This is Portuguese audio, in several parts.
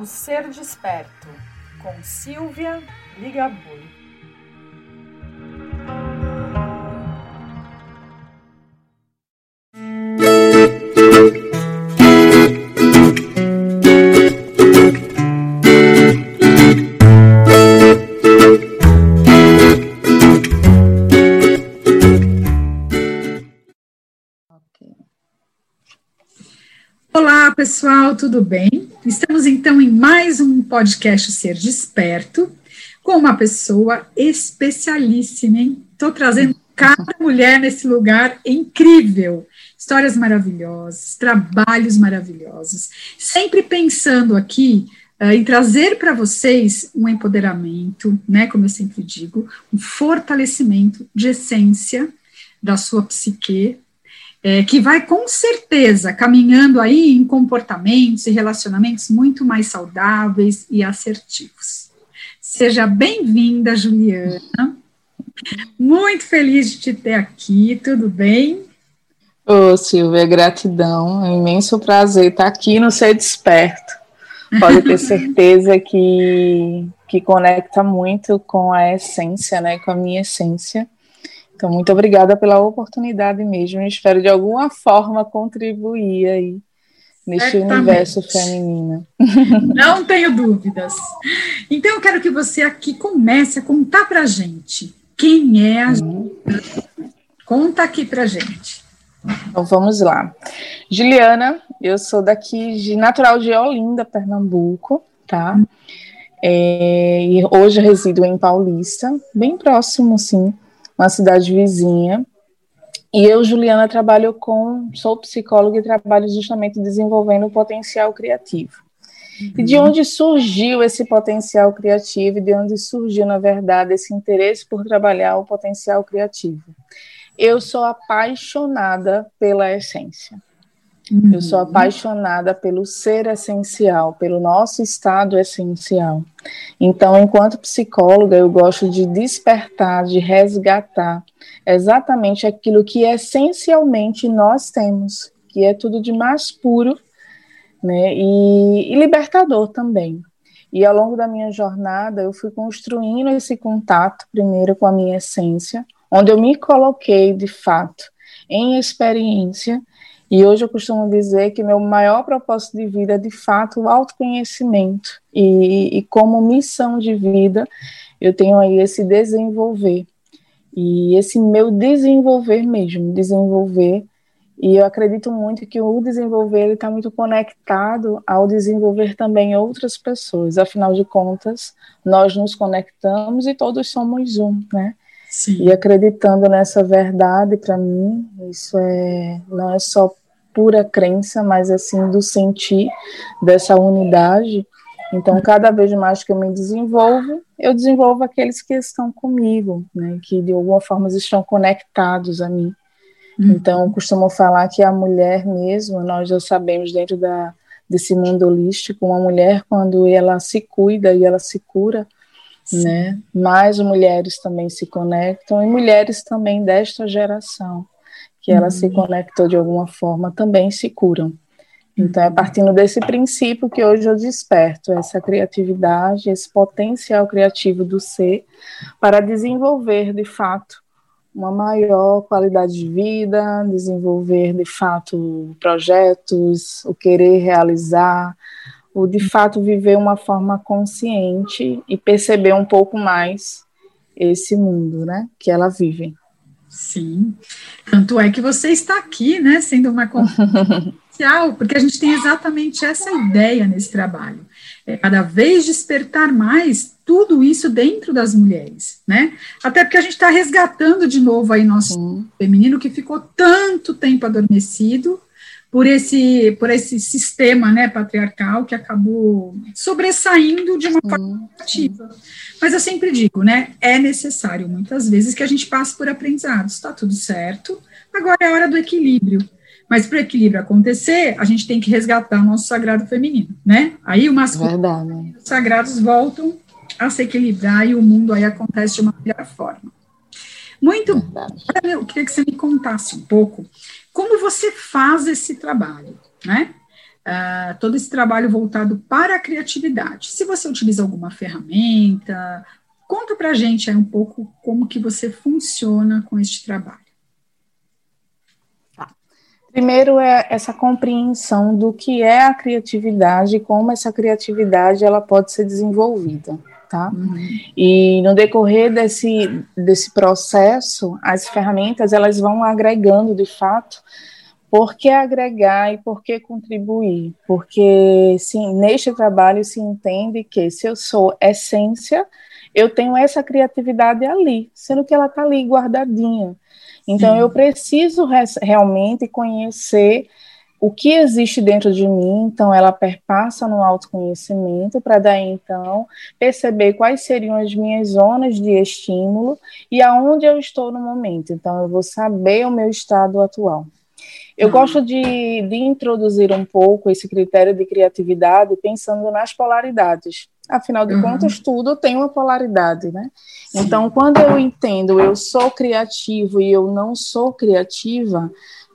O Ser Desperto, com Silvia Ligabui. Olá, pessoal, tudo bem? Estamos então em mais um podcast Ser Desperto, com uma pessoa especialíssima, hein? Estou trazendo cada mulher nesse lugar incrível. Histórias maravilhosas, trabalhos maravilhosos. Sempre pensando aqui uh, em trazer para vocês um empoderamento, né? Como eu sempre digo, um fortalecimento de essência da sua psique, é, que vai com certeza caminhando aí em comportamentos e relacionamentos muito mais saudáveis e assertivos. Seja bem-vinda, Juliana. Muito feliz de te ter aqui, tudo bem? Ô, Silvia, gratidão, é um imenso prazer estar aqui no Ser Desperto. Pode ter certeza que, que conecta muito com a essência, né, com a minha essência. Então, muito obrigada pela oportunidade mesmo. espero de alguma forma contribuir aí neste universo feminino. Não tenho dúvidas. Então, eu quero que você aqui comece a contar para gente quem é a hum. Conta aqui para gente. Então, vamos lá. Juliana, eu sou daqui de natural de Olinda, Pernambuco, tá? Hum. É, e hoje resido em Paulista, bem próximo, sim, uma cidade vizinha. E eu, Juliana, trabalho com, sou psicóloga e trabalho justamente desenvolvendo o potencial criativo. Uhum. E de uhum. onde surgiu esse potencial criativo e de onde surgiu, na verdade, esse interesse por trabalhar o potencial criativo? Eu sou apaixonada pela essência. Uhum. Eu sou uhum. apaixonada pelo ser essencial, pelo nosso estado essencial. Então, enquanto psicóloga, eu gosto de despertar, de resgatar exatamente aquilo que essencialmente nós temos, que é tudo de mais puro né, e, e libertador também. E ao longo da minha jornada, eu fui construindo esse contato, primeiro com a minha essência, onde eu me coloquei de fato em experiência e hoje eu costumo dizer que meu maior propósito de vida é, de fato, o autoconhecimento. E, e como missão de vida, eu tenho aí esse desenvolver. E esse meu desenvolver mesmo, desenvolver. E eu acredito muito que o desenvolver está muito conectado ao desenvolver também outras pessoas. Afinal de contas, nós nos conectamos e todos somos um, né? Sim. E acreditando nessa verdade, para mim, isso é não é só pura crença, mas assim do sentir dessa unidade. Então, cada vez mais que eu me desenvolvo, eu desenvolvo aqueles que estão comigo, né, que de alguma forma estão conectados a mim. Uhum. Então, costumo falar que a mulher mesmo, nós já sabemos dentro da, desse mundo holístico, uma mulher, quando ela se cuida e ela se cura, Sim. né, mais mulheres também se conectam, e mulheres também desta geração que ela se conectou de alguma forma, também se curam. Então, é partindo desse princípio que hoje eu desperto essa criatividade, esse potencial criativo do ser, para desenvolver, de fato, uma maior qualidade de vida, desenvolver, de fato, projetos, o querer realizar, o de fato viver uma forma consciente e perceber um pouco mais esse mundo, né, que ela vive. Sim. Tanto é que você está aqui, né, sendo uma confidencial, porque a gente tem exatamente essa ideia nesse trabalho. É cada vez despertar mais tudo isso dentro das mulheres, né? Até porque a gente está resgatando de novo aí nosso Sim. feminino que ficou tanto tempo adormecido por esse, por esse sistema né, patriarcal que acabou sobressaindo de uma forma ativa. Mas eu sempre digo, né, é necessário muitas vezes que a gente passe por aprendizados, está tudo certo, agora é a hora do equilíbrio. Mas para o equilíbrio acontecer, a gente tem que resgatar o nosso sagrado feminino, né? Aí o masculino os sagrados voltam a se equilibrar e o mundo aí acontece de uma melhor forma. Muito Verdade. Eu queria que você me contasse um pouco como você faz esse trabalho, né? uh, todo esse trabalho voltado para a criatividade. Se você utiliza alguma ferramenta, conta para a gente aí um pouco como que você funciona com este trabalho. Tá. Primeiro é essa compreensão do que é a criatividade e como essa criatividade ela pode ser desenvolvida tá? Uhum. E no decorrer desse, desse processo, as ferramentas elas vão agregando de fato por que agregar e por que contribuir? Porque sim, neste trabalho se entende que se eu sou essência, eu tenho essa criatividade ali, sendo que ela está ali guardadinha. Então sim. eu preciso realmente conhecer o que existe dentro de mim, então ela perpassa no autoconhecimento, para daí então perceber quais seriam as minhas zonas de estímulo e aonde eu estou no momento. Então eu vou saber o meu estado atual. Eu uhum. gosto de, de introduzir um pouco esse critério de criatividade pensando nas polaridades. Afinal de uhum. contas, tudo tem uma polaridade, né? Sim. Então, quando eu entendo eu sou criativo e eu não sou criativa,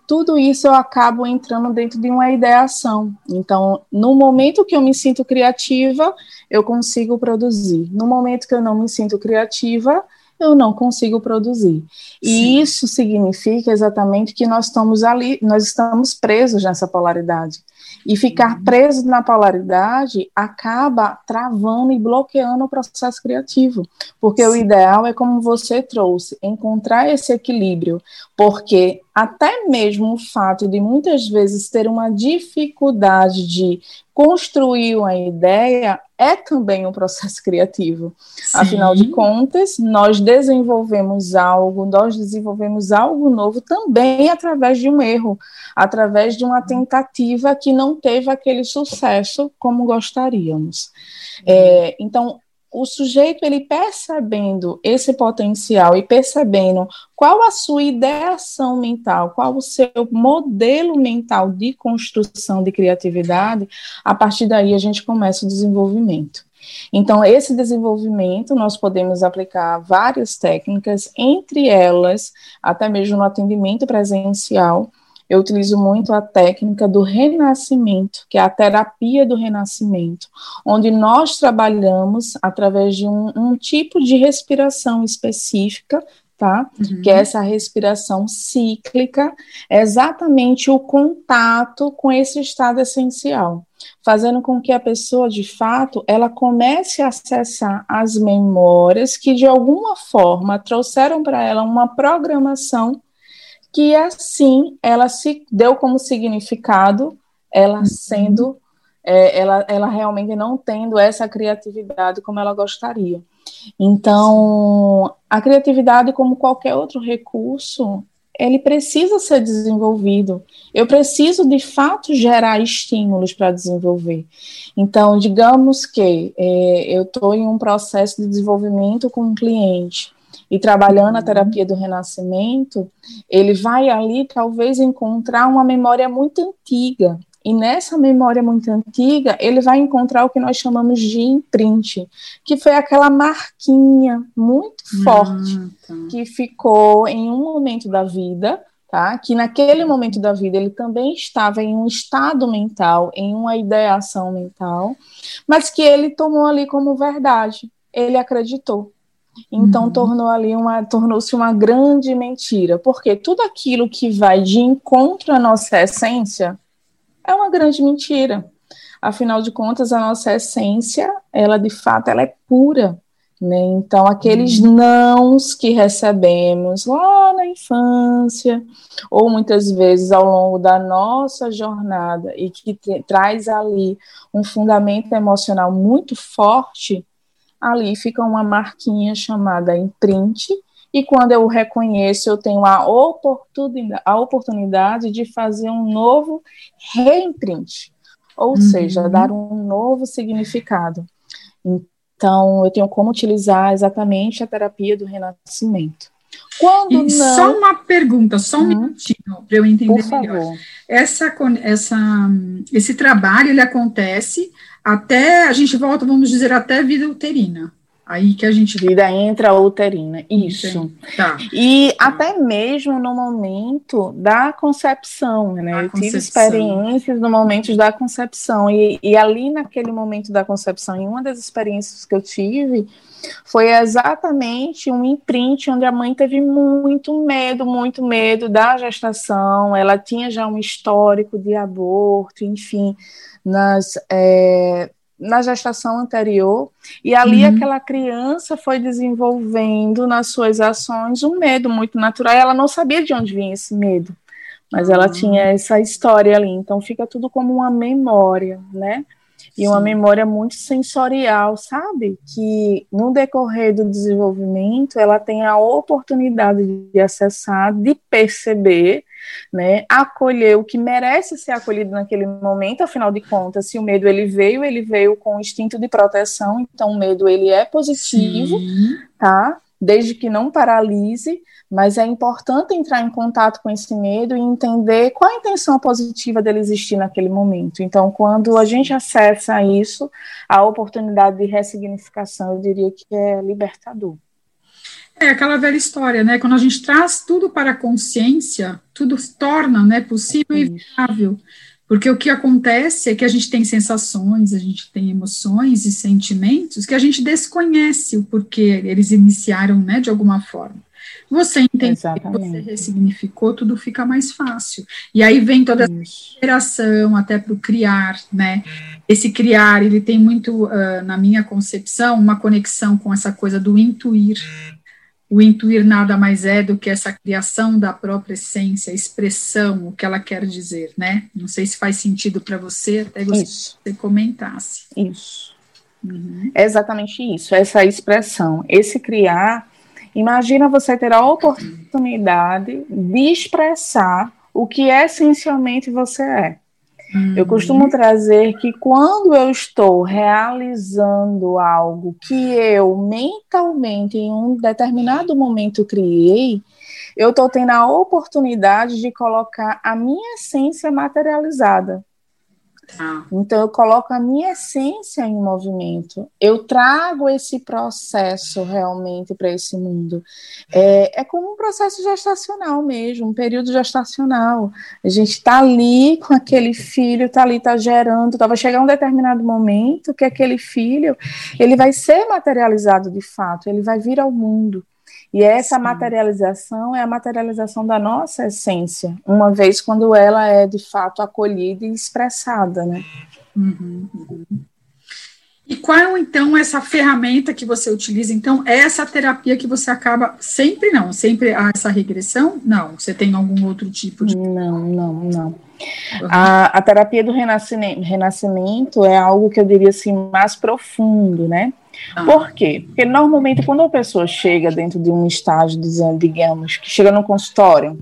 tudo isso eu acabo entrando dentro de uma ideação. Então, no momento que eu me sinto criativa, eu consigo produzir. No momento que eu não me sinto criativa, eu não consigo produzir. E Sim. isso significa exatamente que nós estamos ali, nós estamos presos nessa polaridade. E ficar uhum. preso na polaridade acaba travando e bloqueando o processo criativo. Porque Sim. o ideal é como você trouxe, encontrar esse equilíbrio. Porque até mesmo o fato de muitas vezes ter uma dificuldade de construir uma ideia é também um processo criativo. Sim. Afinal de contas, nós desenvolvemos algo, nós desenvolvemos algo novo também através de um erro, através de uma tentativa que não teve aquele sucesso como gostaríamos. É, então, o sujeito ele percebendo esse potencial e percebendo qual a sua ideação mental, qual o seu modelo mental de construção de criatividade, a partir daí a gente começa o desenvolvimento. Então, esse desenvolvimento nós podemos aplicar várias técnicas, entre elas, até mesmo no atendimento presencial, eu utilizo muito a técnica do renascimento, que é a terapia do renascimento, onde nós trabalhamos através de um, um tipo de respiração específica, tá? Uhum. Que é essa respiração cíclica, é exatamente o contato com esse estado essencial, fazendo com que a pessoa, de fato, ela comece a acessar as memórias que de alguma forma trouxeram para ela uma programação que assim ela se deu como significado, ela uhum. sendo, é, ela, ela realmente não tendo essa criatividade como ela gostaria. Então, a criatividade, como qualquer outro recurso, ele precisa ser desenvolvido. Eu preciso, de fato, gerar estímulos para desenvolver. Então, digamos que é, eu estou em um processo de desenvolvimento com um cliente e trabalhando a terapia do renascimento, ele vai ali talvez encontrar uma memória muito antiga. E nessa memória muito antiga, ele vai encontrar o que nós chamamos de imprint, que foi aquela marquinha muito forte ah, tá. que ficou em um momento da vida, tá? Que naquele momento da vida ele também estava em um estado mental, em uma ideação mental, mas que ele tomou ali como verdade. Ele acreditou. Então uhum. tornou ali uma tornou-se uma grande mentira, porque tudo aquilo que vai de encontro à nossa essência é uma grande mentira. Afinal de contas, a nossa essência, ela de fato, ela é pura, né? Então, aqueles uhum. nãos que recebemos lá na infância, ou muitas vezes ao longo da nossa jornada, e que traz ali um fundamento emocional muito forte, ali fica uma marquinha chamada imprint, e quando eu reconheço, eu tenho a oportunidade, a oportunidade de fazer um novo reimprint, ou uhum. seja, dar um novo significado. Então, eu tenho como utilizar exatamente a terapia do renascimento. Quando e não... Só uma pergunta, só um uhum. minutinho, para eu entender Por melhor. Favor. Essa, essa, esse trabalho, ele acontece até, a gente volta, vamos dizer, até vida uterina. Aí que a gente. Vida intrauterina, isso. Tá. E tá. até mesmo no momento da concepção, né? Da eu concepção. tive experiências no momento da concepção. E, e ali naquele momento da concepção, em uma das experiências que eu tive, foi exatamente um imprint onde a mãe teve muito medo, muito medo da gestação. Ela tinha já um histórico de aborto, enfim, nas. É, na gestação anterior, e ali uhum. aquela criança foi desenvolvendo nas suas ações um medo muito natural, ela não sabia de onde vinha esse medo, mas ela tinha essa história ali, então fica tudo como uma memória, né? E Sim. uma memória muito sensorial, sabe? Que no decorrer do desenvolvimento ela tem a oportunidade de acessar, de perceber né? Acolher o que merece ser acolhido naquele momento, afinal de contas, se o medo ele veio, ele veio com o instinto de proteção, então o medo ele é positivo, Sim. tá? Desde que não paralise, mas é importante entrar em contato com esse medo e entender qual a intenção positiva dele existir naquele momento. Então, quando a gente acessa isso, a oportunidade de ressignificação, eu diria que é libertador. É aquela velha história, né? Quando a gente traz tudo para a consciência, tudo se torna né, possível e viável. Porque o que acontece é que a gente tem sensações, a gente tem emoções e sentimentos que a gente desconhece o porquê eles iniciaram, né, de alguma forma. Você entende, você ressignificou, tudo fica mais fácil. E aí vem toda essa interação até para o criar, né? Esse criar, ele tem muito, uh, na minha concepção, uma conexão com essa coisa do intuir, o intuir nada mais é do que essa criação da própria essência, expressão, o que ela quer dizer, né? Não sei se faz sentido para você, até gostaria isso. que você comentasse. Isso. Uhum. É exatamente isso, essa expressão, esse criar. Imagina você ter a oportunidade de expressar o que essencialmente você é. Uhum. Eu costumo trazer que quando eu estou realizando algo que eu mentalmente, em um determinado momento, criei, eu estou tendo a oportunidade de colocar a minha essência materializada. Ah. Então, eu coloco a minha essência em movimento, eu trago esse processo realmente para esse mundo. É, é como um processo gestacional mesmo, um período gestacional. A gente está ali com aquele filho, está ali, está gerando, tá, vai chegar um determinado momento que aquele filho ele vai ser materializado de fato, ele vai vir ao mundo. E essa materialização é a materialização da nossa essência, uma vez quando ela é de fato acolhida e expressada, né? Uhum, uhum. E qual então essa ferramenta que você utiliza? Então, é essa terapia que você acaba sempre não, sempre há essa regressão? Não, você tem algum outro tipo de. Não, não, não. Uhum. A, a terapia do renascimento, renascimento é algo que eu diria assim mais profundo, né? Ah. Por quê? Porque normalmente quando a pessoa chega dentro de um estágio, digamos, que chega no consultório,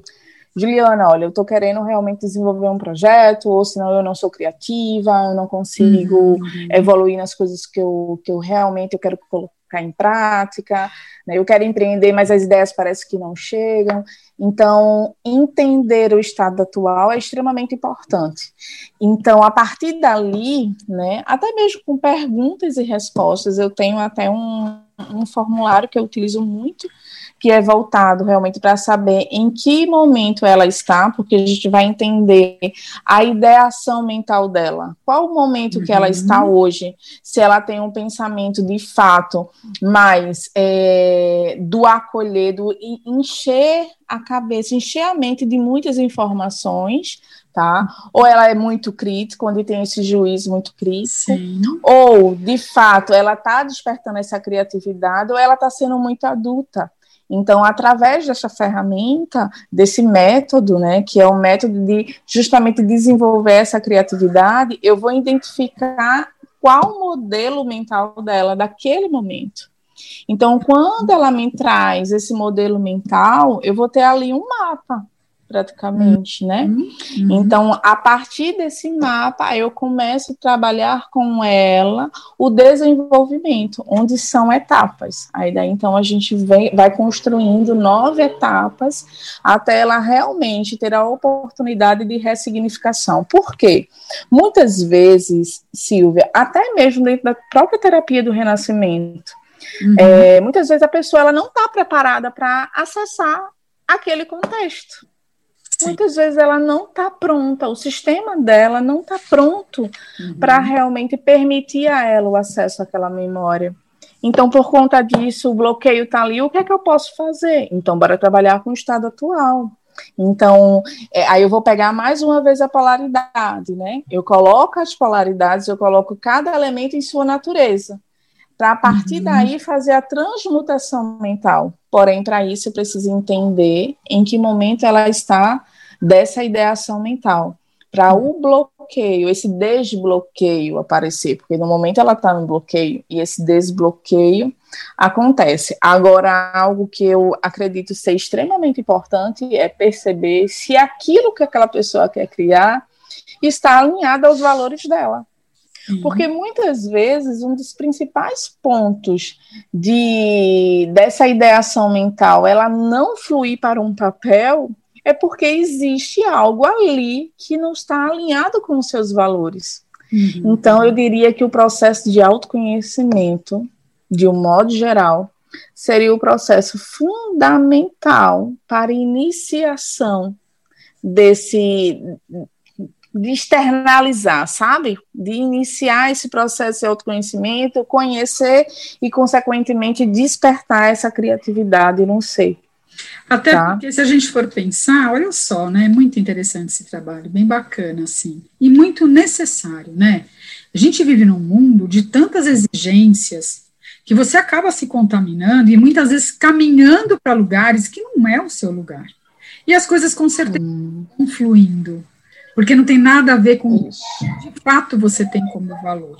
Juliana, olha, eu estou querendo realmente desenvolver um projeto, ou senão eu não sou criativa, eu não consigo uhum. evoluir nas coisas que eu, que eu realmente eu quero colocar em prática, né? eu quero empreender, mas as ideias parecem que não chegam. Então, entender o estado atual é extremamente importante. Então, a partir dali, né, até mesmo com perguntas e respostas, eu tenho até um, um formulário que eu utilizo muito, que é voltado realmente para saber em que momento ela está, porque a gente vai entender a ideação mental dela. Qual o momento uhum. que ela está uhum. hoje? Se ela tem um pensamento de fato mais é, do acolher, do encher a cabeça, encher a mente de muitas informações, tá? Ou ela é muito crítica, onde tem esse juízo muito crítico, Sim. ou de fato ela está despertando essa criatividade, ou ela está sendo muito adulta. Então, através dessa ferramenta, desse método, né, que é o um método de justamente desenvolver essa criatividade, eu vou identificar qual modelo mental dela daquele momento. Então, quando ela me traz esse modelo mental, eu vou ter ali um mapa praticamente, né? Uhum. Então, a partir desse mapa, eu começo a trabalhar com ela o desenvolvimento, onde são etapas. Aí daí, então, a gente vem, vai construindo nove etapas até ela realmente ter a oportunidade de ressignificação. Por quê? Muitas vezes, Silvia, até mesmo dentro da própria terapia do renascimento, Uhum. É, muitas vezes a pessoa ela não está preparada para acessar aquele contexto. Sim. Muitas vezes ela não está pronta, o sistema dela não está pronto uhum. para realmente permitir a ela o acesso àquela memória. Então, por conta disso, o bloqueio está ali, o que é que eu posso fazer? Então, bora trabalhar com o estado atual. Então, é, aí eu vou pegar mais uma vez a polaridade, né? Eu coloco as polaridades, eu coloco cada elemento em sua natureza, para a partir uhum. daí fazer a transmutação mental. Porém, para isso eu preciso entender em que momento ela está dessa ideação mental para o bloqueio, esse desbloqueio aparecer, porque no momento ela está no bloqueio e esse desbloqueio acontece. Agora, algo que eu acredito ser extremamente importante é perceber se aquilo que aquela pessoa quer criar está alinhado aos valores dela. Porque muitas vezes um dos principais pontos de dessa ideação mental, ela não fluir para um papel, é porque existe algo ali que não está alinhado com os seus valores. Uhum. Então, eu diria que o processo de autoconhecimento, de um modo geral, seria o processo fundamental para iniciação desse de externalizar, sabe? De iniciar esse processo de autoconhecimento, conhecer e, consequentemente, despertar essa criatividade no ser. Até tá. porque se a gente for pensar, olha só, né? É muito interessante esse trabalho, bem bacana, assim, e muito necessário, né? A gente vive num mundo de tantas exigências que você acaba se contaminando e muitas vezes caminhando para lugares que não é o seu lugar. E as coisas com certeza hum. estão fluindo, porque não tem nada a ver com o que de fato você tem como valor,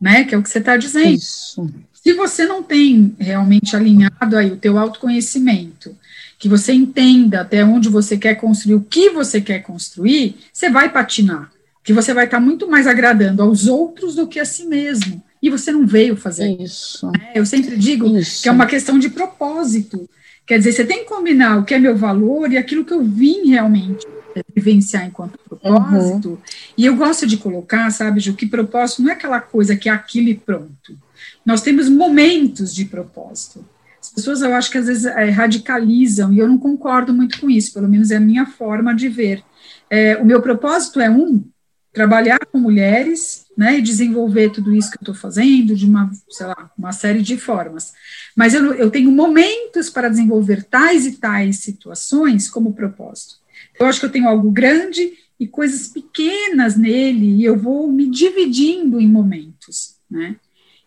né? Que é o que você está dizendo. Isso. Se você não tem realmente alinhado aí o teu autoconhecimento, que você entenda até onde você quer construir, o que você quer construir, você vai patinar, que você vai estar muito mais agradando aos outros do que a si mesmo. E você não veio fazer isso. Né? Eu sempre digo isso. que é uma questão de propósito. Quer dizer, você tem que combinar o que é meu valor e aquilo que eu vim realmente vivenciar enquanto propósito. Uhum. E eu gosto de colocar, sabe, Ju, que propósito não é aquela coisa que é aquilo e pronto. Nós temos momentos de propósito. As pessoas, eu acho que às vezes é, radicalizam, e eu não concordo muito com isso, pelo menos é a minha forma de ver. É, o meu propósito é um, trabalhar com mulheres, né, e desenvolver tudo isso que eu estou fazendo de uma, sei lá, uma série de formas. Mas eu, eu tenho momentos para desenvolver tais e tais situações como propósito. Eu acho que eu tenho algo grande e coisas pequenas nele, e eu vou me dividindo em momentos, né?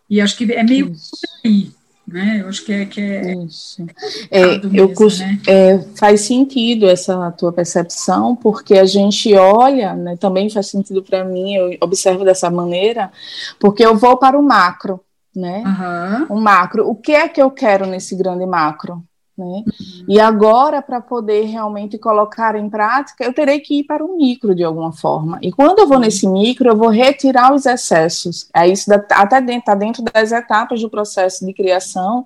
E acho que é meio Isso. por aí, né? Eu acho que é que é. Isso. É, eu mesmo, né? é, faz sentido essa tua percepção, porque a gente olha, né, também faz sentido para mim, eu observo dessa maneira, porque eu vou para o macro, né? Uhum. O macro. O que é que eu quero nesse grande macro? Né? Uhum. E agora, para poder realmente colocar em prática, eu terei que ir para o micro de alguma forma. E quando eu vou nesse micro, eu vou retirar os excessos. É isso até dentro, tá dentro das etapas do processo de criação,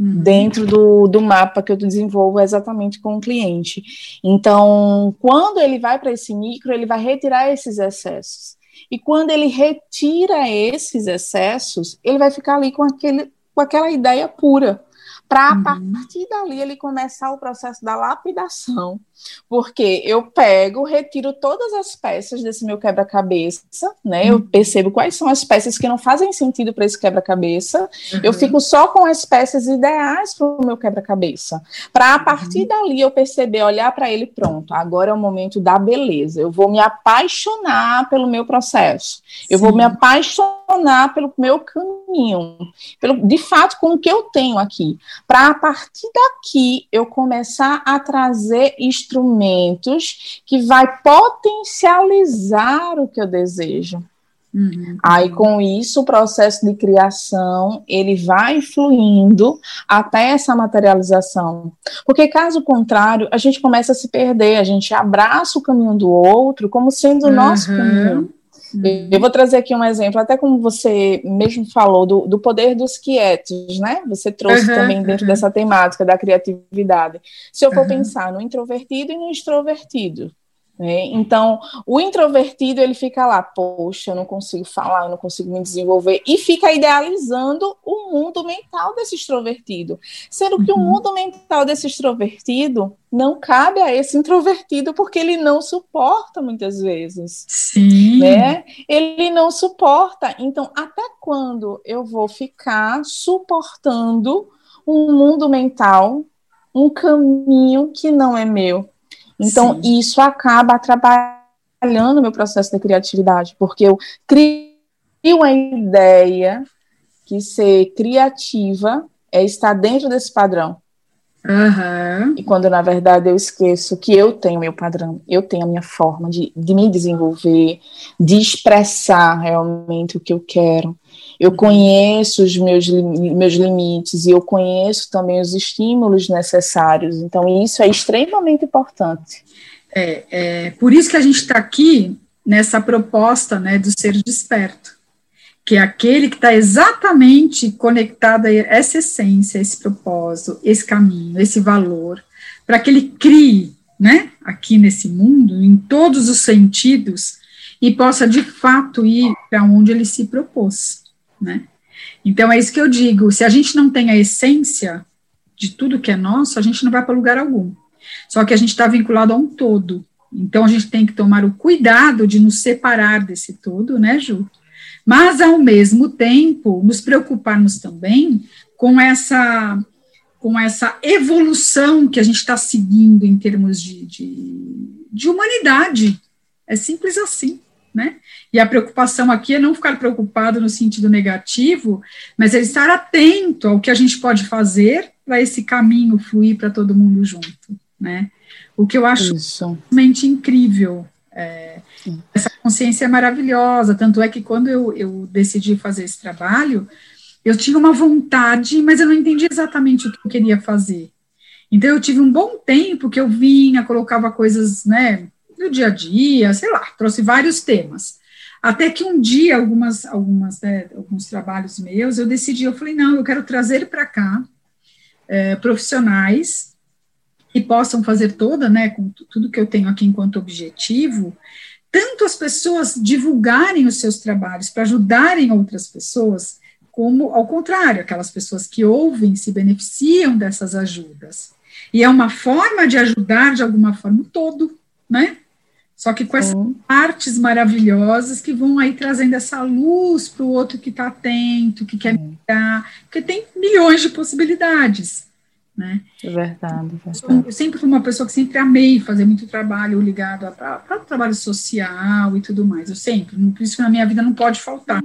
uhum. dentro do, do mapa que eu desenvolvo exatamente com o cliente. Então, quando ele vai para esse micro, ele vai retirar esses excessos. E quando ele retira esses excessos, ele vai ficar ali com, aquele, com aquela ideia pura para uhum. a partir dali ele começar o processo da lapidação, porque eu pego, retiro todas as peças desse meu quebra-cabeça, né? Uhum. Eu percebo quais são as peças que não fazem sentido para esse quebra-cabeça. Uhum. Eu fico só com as peças ideais para o meu quebra-cabeça. Para a partir uhum. dali eu perceber, olhar para ele, pronto, agora é o momento da beleza. Eu vou me apaixonar pelo meu processo. Sim. Eu vou me apaixonar pelo meu caminho, pelo de fato com o que eu tenho aqui. Para a partir daqui eu começar a trazer instrumentos que vai potencializar o que eu desejo. Uhum. Aí, com isso, o processo de criação, ele vai fluindo até essa materialização. Porque, caso contrário, a gente começa a se perder, a gente abraça o caminho do outro como sendo o nosso uhum. caminho. Uhum. Eu vou trazer aqui um exemplo, até como você mesmo falou, do, do poder dos quietos, né? Você trouxe uhum, também dentro uhum. dessa temática da criatividade. Se eu for pensar no introvertido e no extrovertido, Né? Então, o introvertido ele fica lá, poxa, eu não consigo falar, eu não consigo me desenvolver, e fica idealizando o mundo mental desse extrovertido, sendo que uhum. o mundo mental desse extrovertido não cabe a esse introvertido porque ele não suporta muitas vezes. Sim. Né? Ele não suporta. Então, até quando eu vou ficar suportando um mundo mental, um caminho que não é meu? Então, Sim. isso acaba atrapalhando o meu processo de criatividade, porque eu crio a ideia que ser criativa é estar dentro desse padrão. Uhum. E quando, na verdade, eu esqueço que eu tenho meu padrão, eu tenho a minha forma de, de me desenvolver, de expressar realmente o que eu quero. Eu conheço os meus, meus limites e eu conheço também os estímulos necessários. Então, isso é extremamente importante. É, é por isso que a gente está aqui nessa proposta né, do ser desperto, que é aquele que está exatamente conectado a essa essência, esse propósito, esse caminho, esse valor, para que ele crie, né, aqui nesse mundo, em todos os sentidos, e possa de fato ir para onde ele se propôs né? Então é isso que eu digo, se a gente não tem a essência de tudo que é nosso, a gente não vai para lugar algum. Só que a gente está vinculado a um todo. Então a gente tem que tomar o cuidado de nos separar desse todo, né, Ju? Mas ao mesmo tempo nos preocuparmos também com essa com essa evolução que a gente está seguindo em termos de, de, de humanidade. É simples assim né? E a preocupação aqui é não ficar preocupado no sentido negativo, mas é estar atento ao que a gente pode fazer para esse caminho fluir para todo mundo junto, né? O que eu acho Isso. realmente incrível. É, essa consciência é maravilhosa, tanto é que quando eu, eu decidi fazer esse trabalho, eu tinha uma vontade, mas eu não entendi exatamente o que eu queria fazer. Então, eu tive um bom tempo que eu vinha, colocava coisas, né, do dia a dia, sei lá, trouxe vários temas. Até que um dia, algumas, algumas, né, alguns trabalhos meus, eu decidi, eu falei, não, eu quero trazer para cá é, profissionais que possam fazer toda, né, com tudo que eu tenho aqui enquanto objetivo, tanto as pessoas divulgarem os seus trabalhos para ajudarem outras pessoas, como ao contrário, aquelas pessoas que ouvem se beneficiam dessas ajudas. E é uma forma de ajudar de alguma forma o todo, né? Só que com essas artes maravilhosas que vão aí trazendo essa luz para o outro que está atento, que quer mirar, porque tem milhões de possibilidades, né? É verdade, é verdade. Eu sempre fui uma pessoa que sempre amei fazer muito trabalho ligado a, trabalho social e tudo mais, eu sempre, por isso que na minha vida não pode faltar.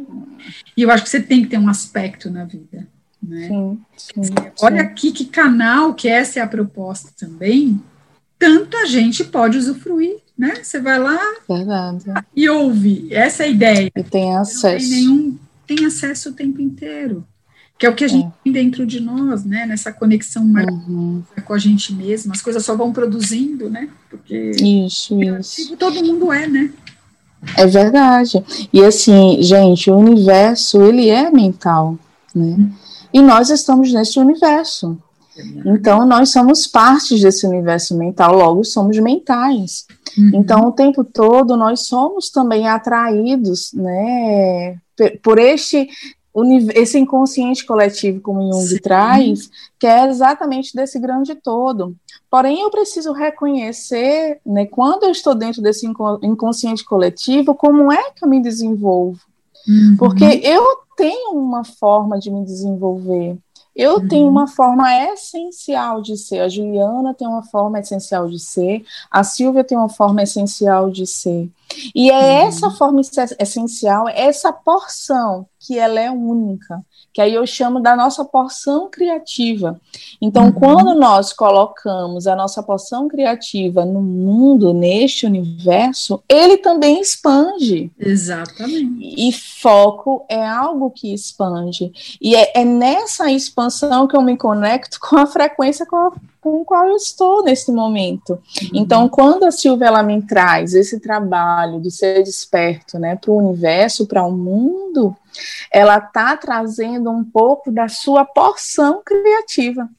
E eu acho que você tem que ter um aspecto na vida, né? Sim, sim, Olha sim. aqui que canal, que essa é a proposta também, tanta gente pode usufruir né? Você vai lá Verdade. e ouve. Essa é a ideia. E tem acesso. Não tem nenhum, tem acesso o tempo inteiro. Que é o que a gente é. tem dentro de nós, né? Nessa conexão uhum. com a gente mesmo. As coisas só vão produzindo, né? Porque isso, isso. todo mundo é, né? É verdade. E assim, gente, o universo, ele é mental, né? Uhum. E nós estamos nesse universo. Então, nós somos partes desse universo mental, logo somos mentais. Uhum. Então, o tempo todo nós somos também atraídos, né, por este esse inconsciente coletivo, como Jung Sim. traz, que é exatamente desse grande todo. Porém, eu preciso reconhecer, né, quando eu estou dentro desse inconsciente coletivo, como é que eu me desenvolvo. Uhum. Porque eu tenho uma forma de me desenvolver. Eu uhum. tenho uma forma essencial de ser, a Juliana tem uma forma essencial de ser, a Silvia tem uma forma essencial de ser. E é uhum. essa forma essencial, essa porção que ela é única que aí eu chamo da nossa porção criativa. Então, uhum. quando nós colocamos a nossa porção criativa no mundo, neste universo, ele também expande. Exatamente. E foco é algo que expande. E é, é nessa expansão que eu me conecto com a frequência com a com o qual eu estou nesse momento. Uhum. Então, quando a Silvia ela me traz esse trabalho de ser desperto, né, para o universo, para o mundo, ela está trazendo um pouco da sua porção criativa.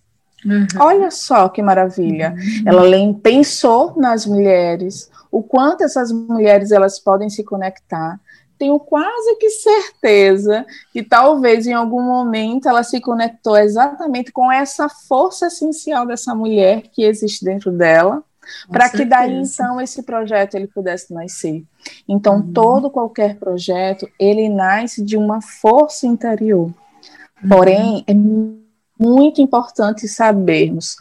Uhum. Olha só que maravilha. Uhum. Ela pensou nas mulheres, o quanto essas mulheres elas podem se conectar. Tenho quase que certeza que talvez em algum momento ela se conectou exatamente com essa força essencial dessa mulher que existe dentro dela, para que daí então esse projeto ele pudesse nascer. Então uhum. todo qualquer projeto ele nasce de uma força interior. Porém, é muito importante sabermos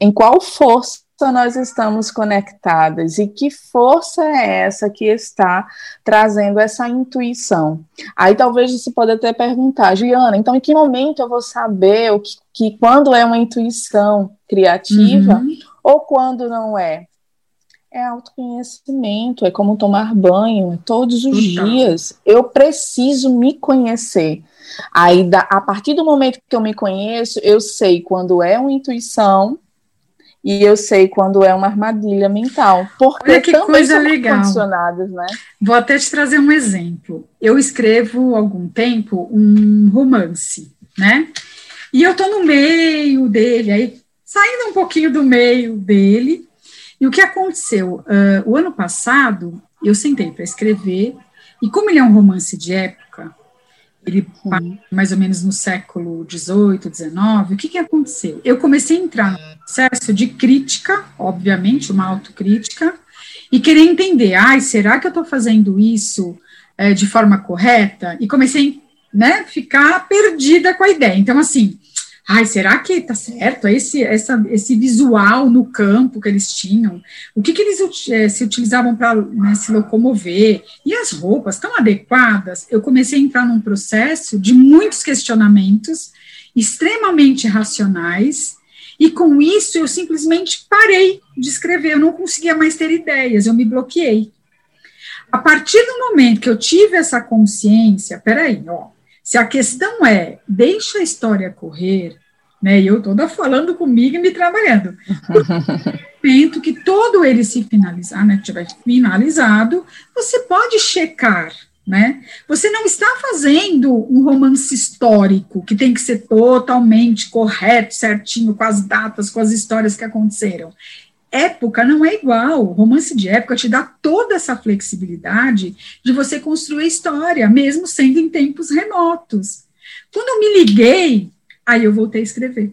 em qual força nós estamos conectadas e que força é essa que está trazendo essa intuição. Aí talvez você pode até perguntar, Giana, então em que momento eu vou saber o que, que quando é uma intuição criativa uhum. Ou quando não é? É autoconhecimento, é como tomar banho, é todos os então. dias. Eu preciso me conhecer. Aí, da, a partir do momento que eu me conheço, eu sei quando é uma intuição e eu sei quando é uma armadilha mental. Porque Olha que coisa legal. Né? Vou até te trazer um exemplo. Eu escrevo há algum tempo um romance, né? E eu tô no meio dele, aí saindo um pouquinho do meio dele. E o que aconteceu? Uh, o ano passado, eu sentei para escrever, e como ele é um romance de época, ele uhum. mais ou menos no século XVIII, XIX, o que, que aconteceu? Eu comecei a entrar no processo de crítica, obviamente, uma autocrítica, e querer entender, ai, será que eu estou fazendo isso é, de forma correta? E comecei, né, ficar perdida com a ideia. Então, assim, ai, será que tá certo esse, essa, esse visual no campo que eles tinham? O que, que eles é, se utilizavam para né, se locomover? E as roupas estão adequadas? Eu comecei a entrar num processo de muitos questionamentos extremamente racionais, e com isso eu simplesmente parei de escrever, eu não conseguia mais ter ideias, eu me bloqueei. A partir do momento que eu tive essa consciência, peraí, ó, se a questão é, deixa a história correr, né, e eu toda falando comigo e me trabalhando, momento que todo ele se finalizar, né, tiver finalizado, você pode checar, né? Você não está fazendo um romance histórico que tem que ser totalmente correto, certinho, com as datas, com as histórias que aconteceram época não é igual. O romance de época te dá toda essa flexibilidade de você construir história, mesmo sendo em tempos remotos. Quando eu me liguei, aí eu voltei a escrever.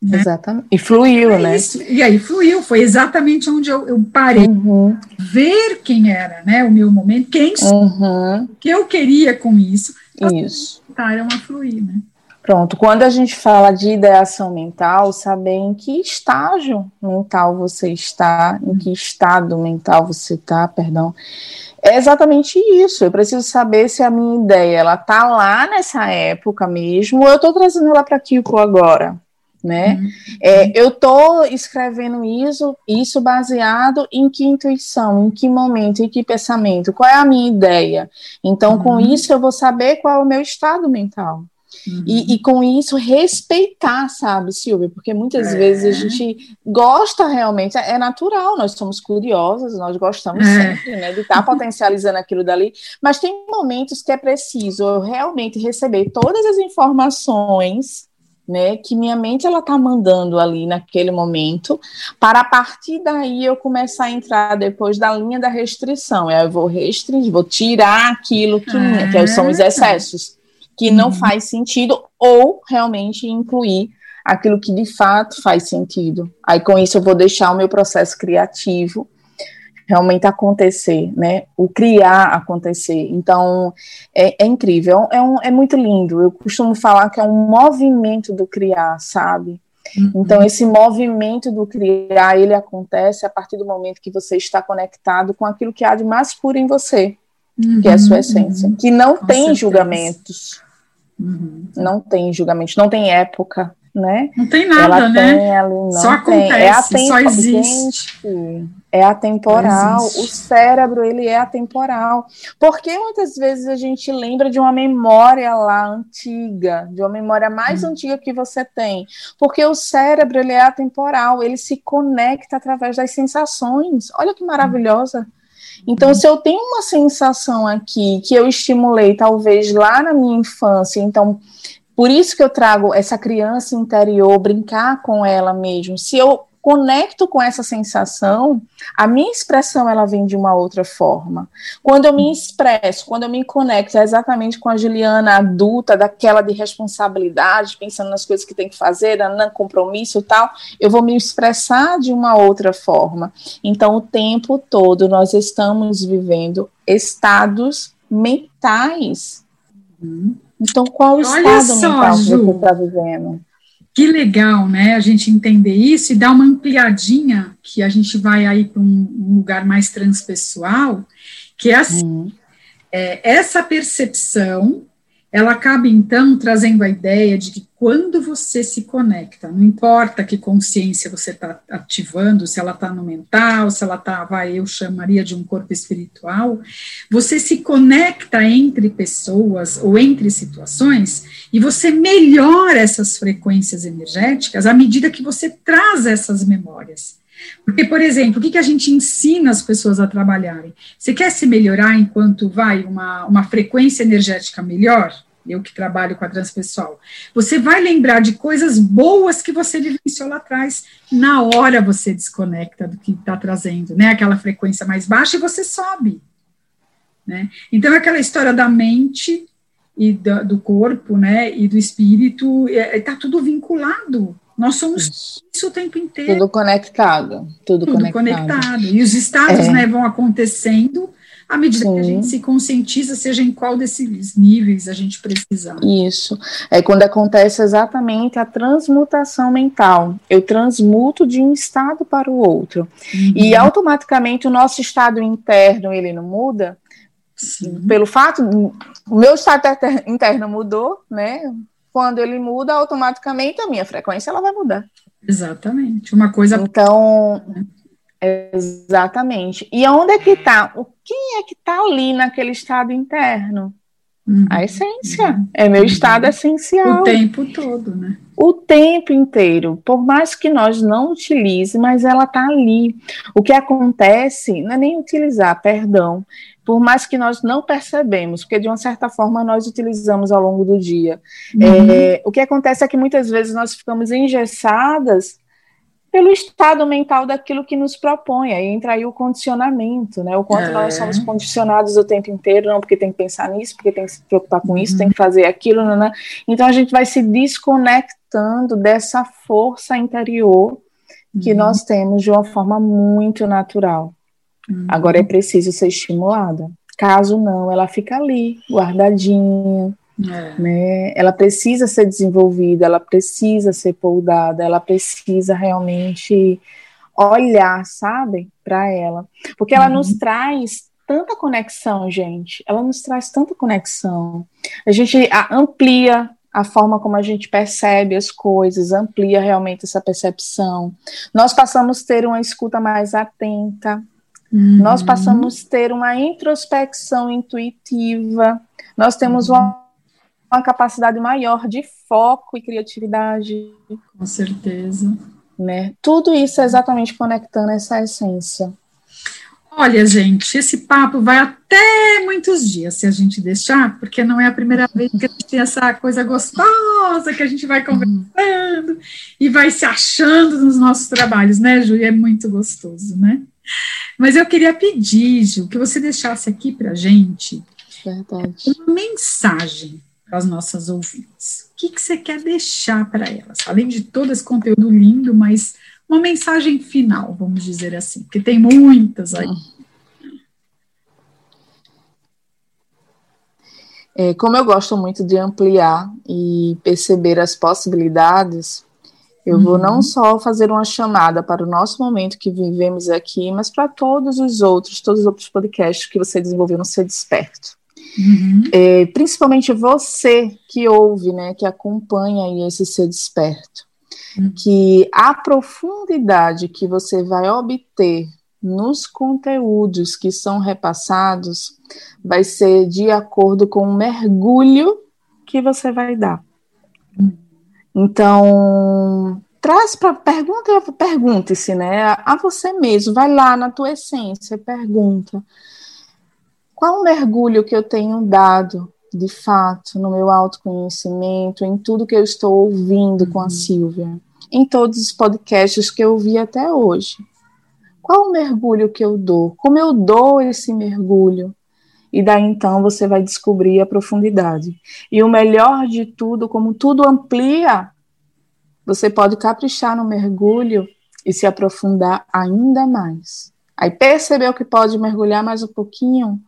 Né? Exatamente. E fluiu, né? Isso. E aí fluiu, foi exatamente onde eu, eu parei. Uhum. Ver quem era, né? O meu momento, quem uhum. o que eu queria com isso. Isso. Voltaram a fluir, né? Pronto, quando a gente fala de ideação mental, saber em que estágio mental você está, em que estado mental você está, perdão, é exatamente isso. Eu preciso saber se a minha ideia ela tá lá nessa época mesmo, ou eu estou trazendo ela para aqui o agora, né? Uhum. É, eu estou escrevendo isso, isso baseado em que intuição, em que momento, em que pensamento, qual é a minha ideia. Então, uhum. com isso, eu vou saber qual é o meu estado mental. Uhum. E, e, com isso respeitar, sabe, Silvia? Porque muitas é. vezes a gente gosta realmente, é natural, nós somos curiosos, nós gostamos é. sempre né, de estar potencializando aquilo dali, mas tem momentos que é preciso eu realmente receber todas as informações né, que minha mente ela tá mandando ali naquele momento, para a partir daí eu começar a entrar depois da linha da restrição. Eu vou restringir, vou tirar aquilo que, é. que são os excessos que não uhum. faz sentido, ou realmente incluir aquilo que de fato faz sentido. Aí com isso eu vou deixar o meu processo criativo realmente acontecer, né? O criar acontecer. Então é, é incrível, é, um, é muito lindo. Eu costumo falar que é um movimento do criar, sabe? Uhum. Então, esse movimento do criar, ele acontece a partir do momento que você está conectado com aquilo que há de mais puro em você, uhum. que é a sua uhum. essência, uhum. que não tem certeza. julgamentos. Uhum. Não tem julgamento, não tem época, né? Não tem nada, Ela né? Tem ali, só acontece, é atempo... só existe. Gente, é atemporal. O cérebro, ele é atemporal. Porque muitas vezes a gente lembra de uma memória lá antiga, de uma memória mais uhum. antiga que você tem. Porque o cérebro, ele é atemporal, ele se conecta através das sensações. Olha que maravilhosa. Então, se eu tenho uma sensação aqui que eu estimulei, talvez lá na minha infância, então Por isso que eu trago essa criança interior, brincar com ela mesmo. Se eu conecto com essa sensação, a minha expressão ela vem de uma outra forma. Quando eu me expresso, quando eu me conecto exatamente com a Juliana adulta, daquela de responsabilidade, pensando nas coisas que tem que fazer, no compromisso e tal, eu vou me expressar de uma outra forma. Então, o tempo todo nós estamos vivendo estados mentais. Uhum. Então, qual o Olha estado só, mental Ju. que você está vivendo? Que legal, né? A gente entender isso e dar uma ampliadinha, que a gente vai aí para um, lugar mais transpessoal, que é assim, hum. é, essa percepção ela acaba então trazendo a ideia de que quando você se conecta, não importa que consciência você está ativando, se ela está no mental, se ela está, vai, eu chamaria de um corpo espiritual, você se conecta entre pessoas ou entre situações e você melhora essas frequências energéticas à medida que você traz essas memórias. Porque, por exemplo, o que, que a gente ensina as pessoas a trabalharem? Você quer se melhorar enquanto vai uma, uma frequência energética melhor? Eu que trabalho com a transpessoal. Você vai lembrar de coisas boas que você vivenciou lá atrás. Na hora você desconecta do que está trazendo, né? Aquela frequência mais baixa e você sobe. Né? Então, aquela história da mente e do, do corpo, né? E do espírito, está é, tá tudo vinculado. Nós somos isso. isso o tempo inteiro. Tudo conectado. Tudo, tudo conectado. conectado. E os estados é. né, vão acontecendo à medida Sim. que a gente se conscientiza, seja em qual desses níveis a gente precisar. Isso. É quando acontece exatamente a transmutação mental. Eu transmuto de um estado para o outro. Uhum. E automaticamente o nosso estado interno, ele não muda. Sim. Pelo fato, o meu estado interno mudou, né? Quando ele muda, automaticamente a minha frequência ela vai mudar. Exatamente. Uma coisa. Então, exatamente. E onde é que está? O quem é que está ali naquele estado interno? Uhum. A essência. Uhum. É meu estado essencial. O tempo todo, né? O tempo inteiro. Por mais que nós não utilize, mas ela está ali. O que acontece não é nem utilizar, perdão por mais que nós não percebemos, porque de uma certa forma nós utilizamos ao longo do dia. Uhum. É, o que acontece é que muitas vezes nós ficamos engessadas pelo estado mental daquilo que nos propõe, aí entra aí o condicionamento, né, o quanto é. nós somos condicionados o tempo inteiro, não, porque tem que pensar nisso, porque tem que se preocupar com isso, uhum. tem que fazer aquilo, né, né, então a gente vai se desconectando dessa força interior que uhum. nós temos de uma forma muito natural. Uhum. Agora é preciso ser estimulada. Caso não, ela fica ali, guardadinha. É. Né? Ela precisa ser desenvolvida, ela precisa ser poldada, ela precisa realmente olhar, sabe, para ela. Porque ela uhum. nos traz tanta conexão, gente. Ela nos traz tanta conexão. A gente amplia a forma como a gente percebe as coisas, amplia realmente essa percepção. Nós passamos a ter uma escuta mais atenta, Uhum. Nós passamos a ter uma introspecção intuitiva, nós temos uma, uma, capacidade maior de foco e criatividade. Com certeza. Né? Tudo isso é exatamente conectando essa essência. Olha, gente, esse papo vai até muitos dias, se a gente deixar, porque não é a primeira vez que a gente tem essa coisa gostosa que a gente vai conversando e vai se achando nos nossos trabalhos, né, Ju? E é muito gostoso, né? Mas eu queria pedir, Gil, que você deixasse aqui para a gente Verdade. uma mensagem para as nossas ouvintes. O que, que você quer deixar para elas? Além de todo esse conteúdo lindo, mas uma mensagem final, vamos dizer assim, porque tem muitas aí. É, como eu gosto muito de ampliar e perceber as possibilidades, eu uhum. vou não só fazer uma chamada para o nosso momento que vivemos aqui, mas para todos os outros, todos os outros podcasts que você desenvolveu no Ser Desperto. Uhum. É, principalmente você que ouve, né, que acompanha aí esse Ser Desperto, uhum. que a profundidade que você vai obter nos conteúdos que são repassados vai ser de acordo com o mergulho que você vai dar. Uhum. Então, traz para pergunta, pergunte-se, né? A você mesmo, vai lá na tua essência, pergunta. Qual o mergulho que eu tenho dado de fato, no meu autoconhecimento, em tudo que eu estou ouvindo com a uhum. Silvia, em todos os podcasts que eu vi até hoje. Qual o mergulho que eu dou? Como eu dou esse mergulho? E daí então você vai descobrir a profundidade. E o melhor de tudo, como tudo amplia, você pode caprichar no mergulho e se aprofundar ainda mais. Aí percebeu que pode mergulhar mais um pouquinho?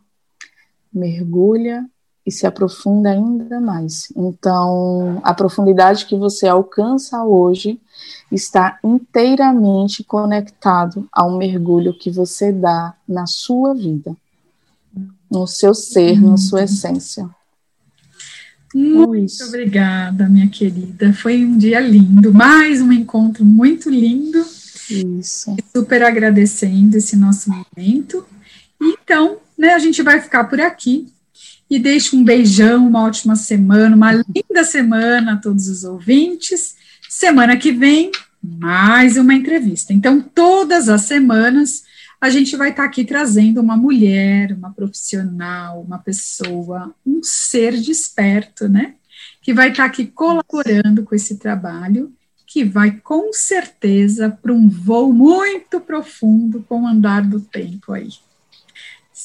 Mergulha e se aprofunda ainda mais. Então, a profundidade que você alcança hoje está inteiramente conectado ao mergulho que você dá na sua vida, no seu ser, na sua essência. Muito obrigada, minha querida. Foi um dia lindo, mais um encontro muito lindo. Isso. Super agradecendo esse nosso momento. Então, né, a gente vai ficar por aqui e deixo um beijão, uma ótima semana, uma linda semana a todos os ouvintes. Semana que vem, mais uma entrevista. Então, todas as semanas, a gente vai estar aqui trazendo uma mulher, uma profissional, uma pessoa, um ser desperto, né? Que vai estar aqui colaborando com esse trabalho, que vai com certeza para um voo muito profundo com o andar do tempo aí.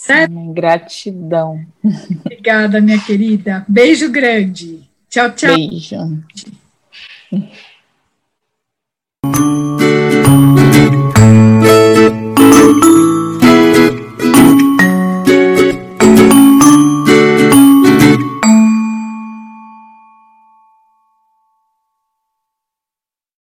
Certo? Gratidão. Obrigada, minha querida. Beijo grande. Tchau, tchau. Beijo.